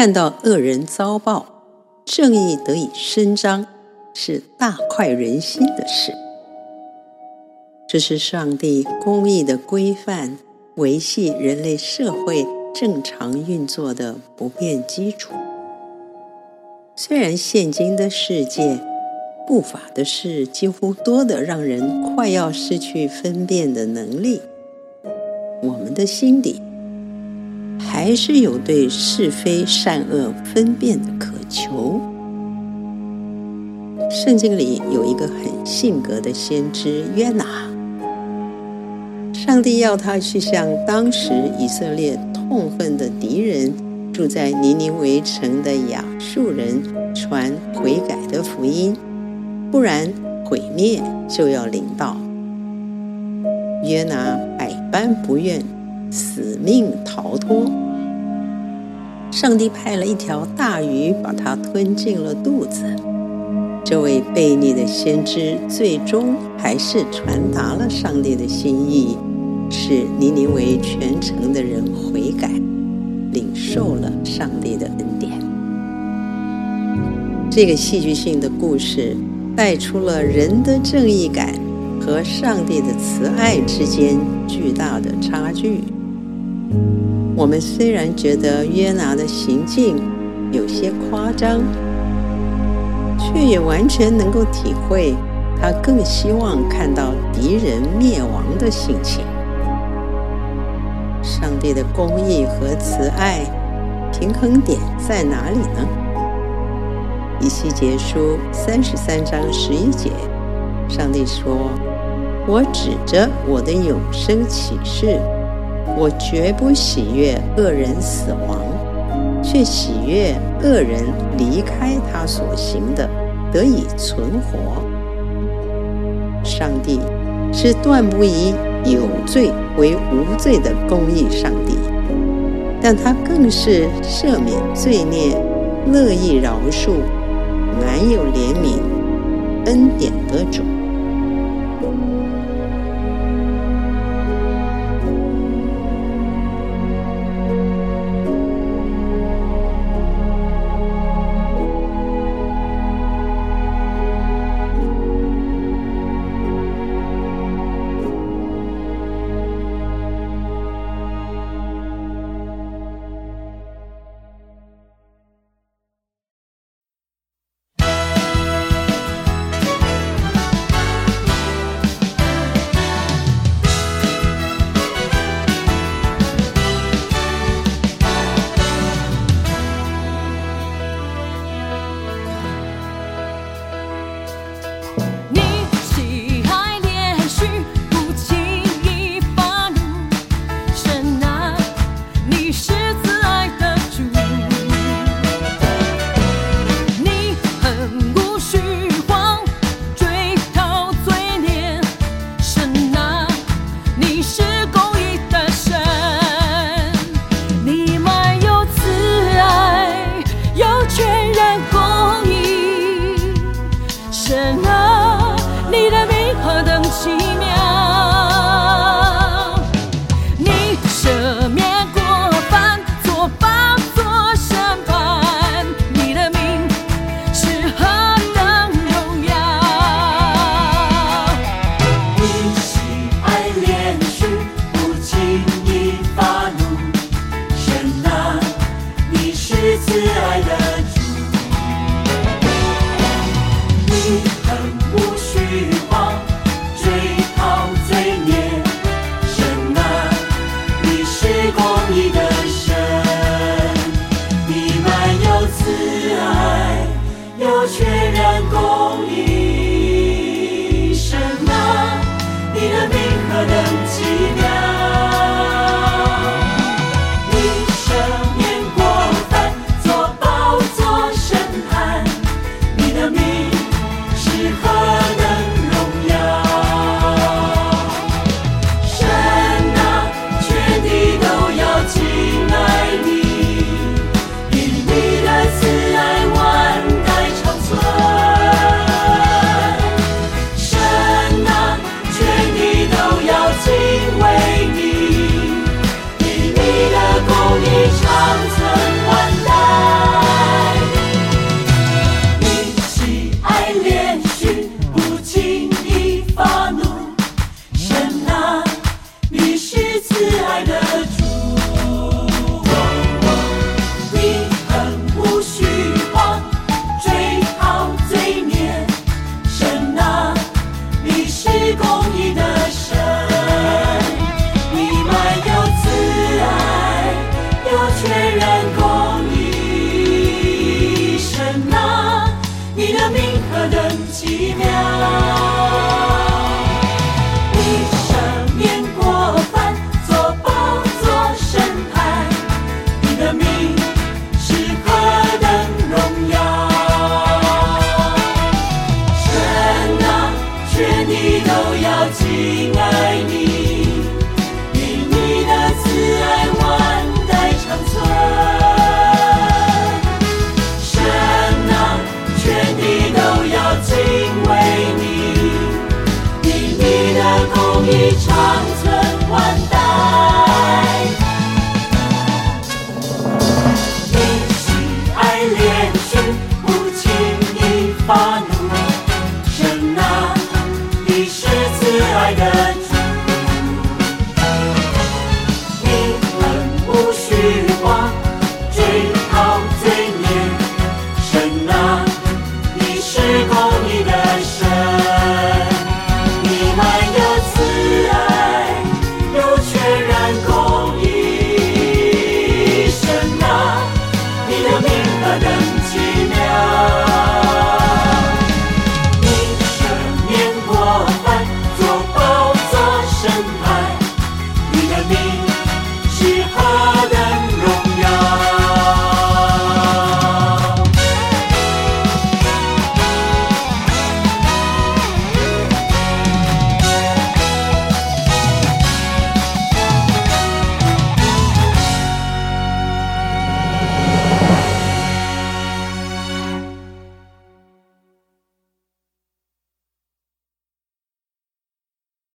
看到恶人遭报，正义得以伸张，是大快人心的事。这是上帝公义的规范，维系人类社会正常运作的不变基础。虽然现今的世界不法的事几乎多得让人快要失去分辨的能力，我们的心底还是有对是非善恶分辨的渴求。圣经里有一个很性格的先知约拿。上帝要他去向当时以色列痛恨的敌人，住在尼尼微城的亚述人传悔改的福音，不然毁灭就要临到。约拿百般不愿，死命逃脱。上帝派了一条大鱼把他吞进了肚子。这位悖逆的先知最终还是传达了上帝的心意。使尼尼微全城的人悔改，领受了上帝的恩典。这个戏剧性的故事带出了人的正义感和上帝的慈爱之间巨大的差距。我们虽然觉得约拿的行径有些夸张，却也完全能够体会他更希望看到敌人灭亡的心情。上帝的公义和慈爱平衡点在哪里呢？以西结书三十三章十一节，上帝说：“我指着我的永生起誓，我绝不喜悦恶人死亡，却喜悦恶人离开他所行的，得以存活。”上帝是断不以。有罪为无罪的公义上帝，但他更是赦免罪孽、乐意饶恕、满有怜悯、恩典的主。神啊，你的名何等奇妙！时候。